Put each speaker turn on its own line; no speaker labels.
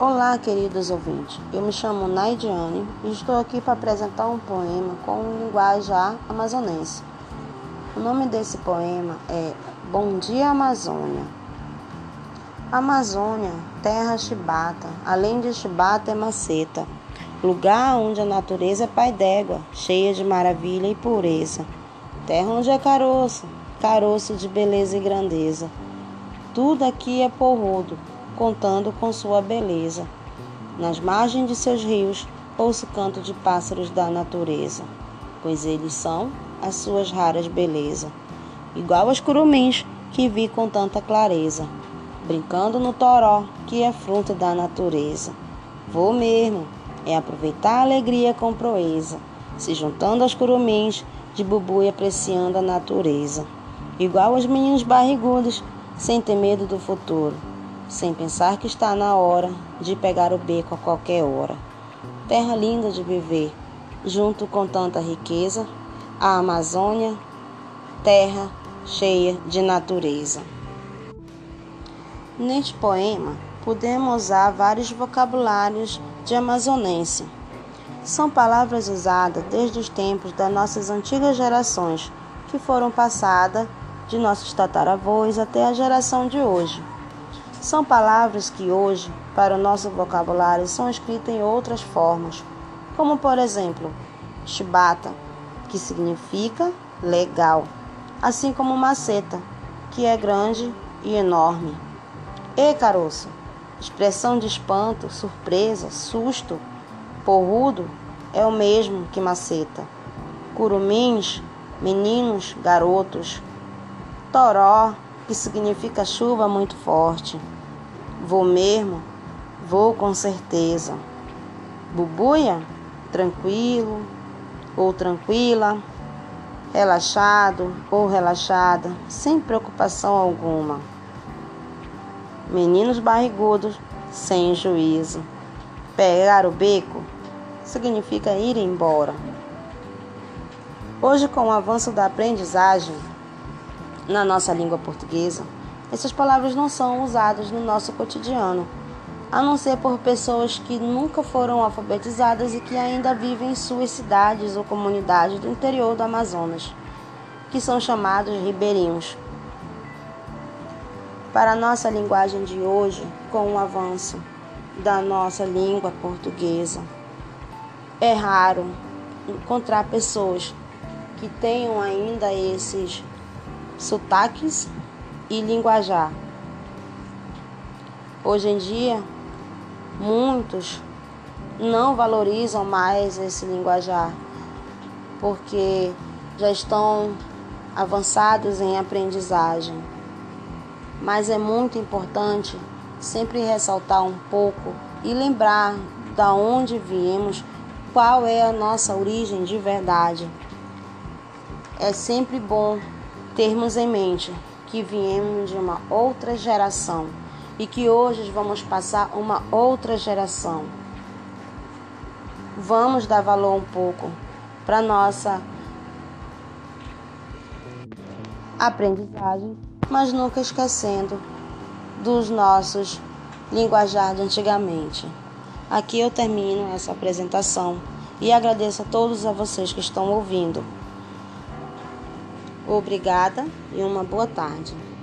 Olá, queridos ouvintes. Eu me chamo Naidiane e estou aqui para apresentar um poema com linguagem amazonense. O nome desse poema é Bom Dia Amazônia. Amazônia, terra chibata, além de chibata é maceta, lugar onde a natureza é pai d'égua, cheia de maravilha e pureza. Terra onde é caroço, caroço de beleza e grandeza. Tudo aqui é porrudo, contando com sua beleza. Nas margens de seus rios, ouço o canto de pássaros da natureza, pois eles são as suas raras beleza, igual aos curumins que vi com tanta clareza, brincando no toró, que é fruto da natureza. Vou mesmo, é aproveitar a alegria com proeza, se juntando aos curumins de bubu e apreciando a natureza, igual aos meninos barrigudos, sem ter medo do futuro sem pensar que está na hora de pegar o beco a qualquer hora. Terra linda de viver, junto com tanta riqueza, a Amazônia, terra cheia de natureza. Neste poema, podemos usar vários vocabulários de amazonense. São palavras usadas desde os tempos das nossas antigas gerações, que foram passadas de nossos tataravós até a geração de hoje. São palavras que hoje, para o nosso vocabulário, são escritas em outras formas, como por exemplo, chibata, que significa legal, assim como maceta, que é grande e enorme. E caroço, expressão de espanto, surpresa, susto. Porrudo é o mesmo que maceta. Curumins, meninos, garotos. Toró, que significa chuva muito forte. Vou mesmo, vou com certeza. Bubuia, tranquilo ou tranquila, relaxado ou relaxada, sem preocupação alguma. Meninos barrigudos, sem juízo. Pegar o beco significa ir embora. Hoje, com o avanço da aprendizagem, na nossa língua portuguesa, essas palavras não são usadas no nosso cotidiano, a não ser por pessoas que nunca foram alfabetizadas e que ainda vivem em suas cidades ou comunidades do interior do Amazonas, que são chamados ribeirinhos. Para a nossa linguagem de hoje, com o avanço da nossa língua portuguesa, é raro encontrar pessoas que tenham ainda esses sotaques e linguajar. Hoje em dia, muitos não valorizam mais esse linguajar porque já estão avançados em aprendizagem. Mas é muito importante sempre ressaltar um pouco e lembrar da onde viemos, qual é a nossa origem de verdade. É sempre bom termos em mente que viemos de uma outra geração e que hoje vamos passar uma outra geração. Vamos dar valor um pouco para nossa aprendizagem, mas nunca esquecendo dos nossos linguajar de antigamente. Aqui eu termino essa apresentação e agradeço a todos a vocês que estão ouvindo. Obrigada e uma boa tarde.